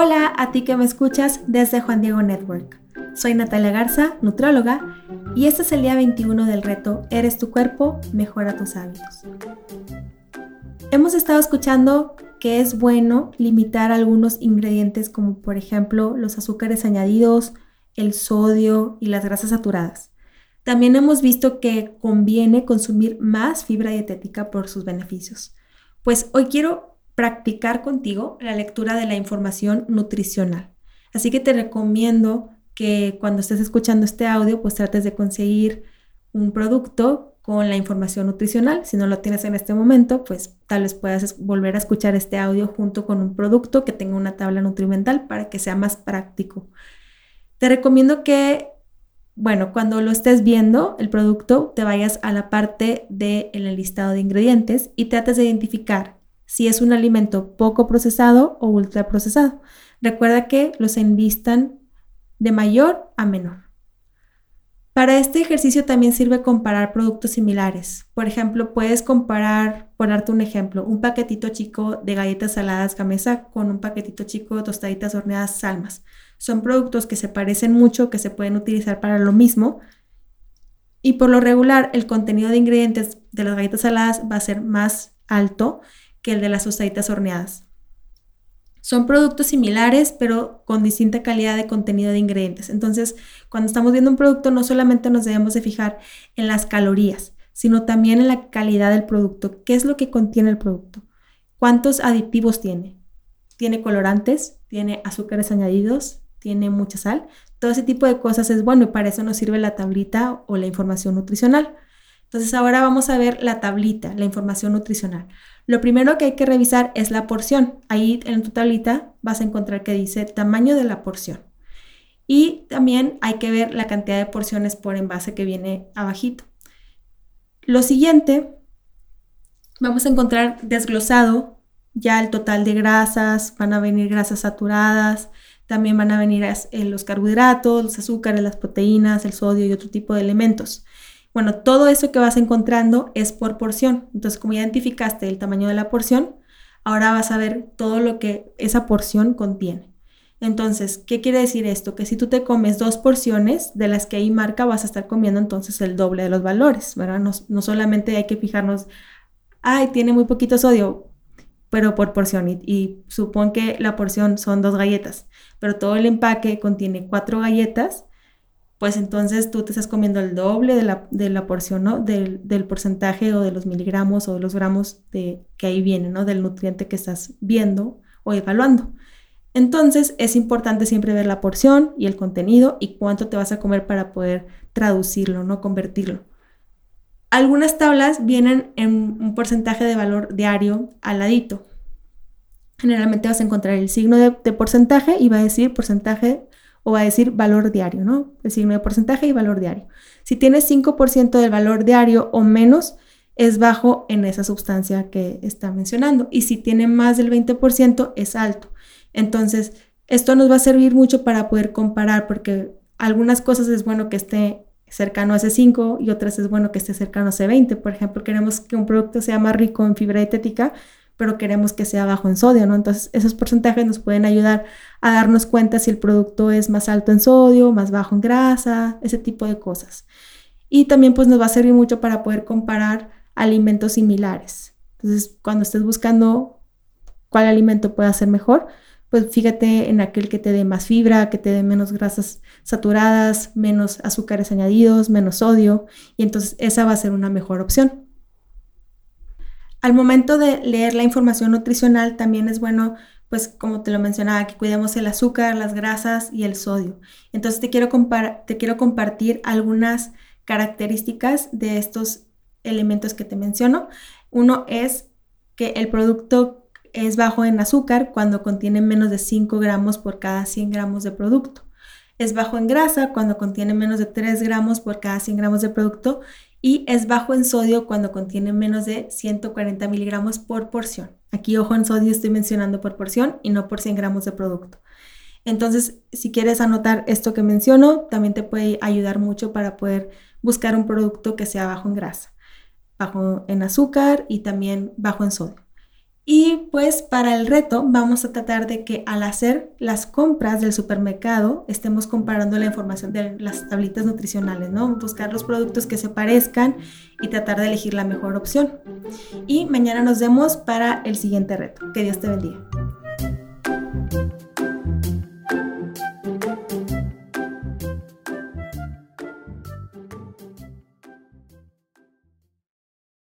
Hola a ti que me escuchas desde Juan Diego Network. Soy Natalia Garza, nutróloga, y este es el día 21 del reto Eres tu cuerpo, mejora tus hábitos. Hemos estado escuchando que es bueno limitar algunos ingredientes como por ejemplo los azúcares añadidos, el sodio y las grasas saturadas. También hemos visto que conviene consumir más fibra dietética por sus beneficios. Pues hoy quiero practicar contigo la lectura de la información nutricional. Así que te recomiendo que cuando estés escuchando este audio, pues trates de conseguir un producto con la información nutricional. Si no lo tienes en este momento, pues tal vez puedas volver a escuchar este audio junto con un producto que tenga una tabla nutrimental para que sea más práctico. Te recomiendo que bueno, cuando lo estés viendo, el producto, te vayas a la parte del listado de ingredientes y trates de identificar si es un alimento poco procesado o ultraprocesado. Recuerda que los enlistan de mayor a menor. Para este ejercicio también sirve comparar productos similares. Por ejemplo, puedes comparar, por darte un ejemplo, un paquetito chico de galletas saladas Gamesa con un paquetito chico de tostaditas horneadas Salmas. Son productos que se parecen mucho, que se pueden utilizar para lo mismo. Y por lo regular, el contenido de ingredientes de las galletas saladas va a ser más alto el de las tostaditas horneadas. Son productos similares, pero con distinta calidad de contenido de ingredientes. Entonces, cuando estamos viendo un producto, no solamente nos debemos de fijar en las calorías, sino también en la calidad del producto. ¿Qué es lo que contiene el producto? ¿Cuántos aditivos tiene? ¿Tiene colorantes? ¿Tiene azúcares añadidos? ¿Tiene mucha sal? Todo ese tipo de cosas es bueno y para eso nos sirve la tablita o la información nutricional. Entonces ahora vamos a ver la tablita, la información nutricional. Lo primero que hay que revisar es la porción. Ahí en tu tablita vas a encontrar que dice tamaño de la porción. Y también hay que ver la cantidad de porciones por envase que viene abajito. Lo siguiente, vamos a encontrar desglosado ya el total de grasas, van a venir grasas saturadas, también van a venir eh, los carbohidratos, los azúcares, las proteínas, el sodio y otro tipo de elementos. Bueno, todo eso que vas encontrando es por porción. Entonces, como identificaste el tamaño de la porción, ahora vas a ver todo lo que esa porción contiene. Entonces, ¿qué quiere decir esto? Que si tú te comes dos porciones de las que ahí marca, vas a estar comiendo entonces el doble de los valores, ¿verdad? No, solamente hay que fijarnos, ay, tiene muy poquito sodio, pero por porción. Y supón que la porción son dos galletas, pero todo el empaque contiene cuatro galletas pues entonces tú te estás comiendo el doble de la, porción, ¿no? Del, porcentaje o de los miligramos o de los gramos de, que ahí viene, ¿no? Del nutriente que estás viendo o evaluando. Entonces es importante siempre ver la porción y el contenido y cuánto te vas a comer para poder traducirlo, ¿no? Convertirlo. Algunas tablas vienen en un porcentaje de valor diario al ladito. Generalmente vas a encontrar el signo de, de porcentaje y va a decir porcentaje o va a decir valor diario, ¿no? El signo de porcentaje y valor diario. Si tienes 5% del valor diario o menos, es bajo en esa sustancia que está mencionando. Y si tiene más del 20%, es alto. Entonces, esto nos va a servir mucho para poder comparar, porque algunas cosas es bueno que esté cercano a ese 5 y otras es bueno que esté cercano a ese 20. Por ejemplo, queremos que un producto sea más rico en fibra dietética, pero queremos que sea bajo en sodio, ¿no? Entonces, esos porcentajes nos pueden ayudar a darnos cuenta si el producto es más alto en sodio, más bajo en grasa, ese tipo de cosas. Y también pues nos va a servir mucho para poder comparar alimentos similares. Entonces, cuando estés buscando cuál alimento puede ser mejor, pues fíjate en aquel que te dé más fibra, que te dé menos grasas saturadas, menos azúcares añadidos, menos sodio, y entonces esa va a ser una mejor opción. Al momento de leer la información nutricional también es bueno, pues como te lo mencionaba, que cuidemos el azúcar, las grasas y el sodio. Entonces te quiero, te quiero compartir algunas características de estos elementos que te menciono. Uno es que el producto es bajo en azúcar cuando contiene menos de 5 gramos por cada 100 gramos de producto. Es bajo en grasa cuando contiene menos de 3 gramos por cada 100 gramos de producto y es bajo en sodio cuando contiene menos de 140 miligramos por porción. Aquí, ojo, en sodio estoy mencionando por porción y no por 100 gramos de producto. Entonces, si quieres anotar esto que menciono, también te puede ayudar mucho para poder buscar un producto que sea bajo en grasa, bajo en azúcar y también bajo en sodio. Y pues para el reto vamos a tratar de que al hacer las compras del supermercado estemos comparando la información de las tablitas nutricionales, ¿no? Buscar los productos que se parezcan y tratar de elegir la mejor opción. Y mañana nos vemos para el siguiente reto. Que Dios te bendiga.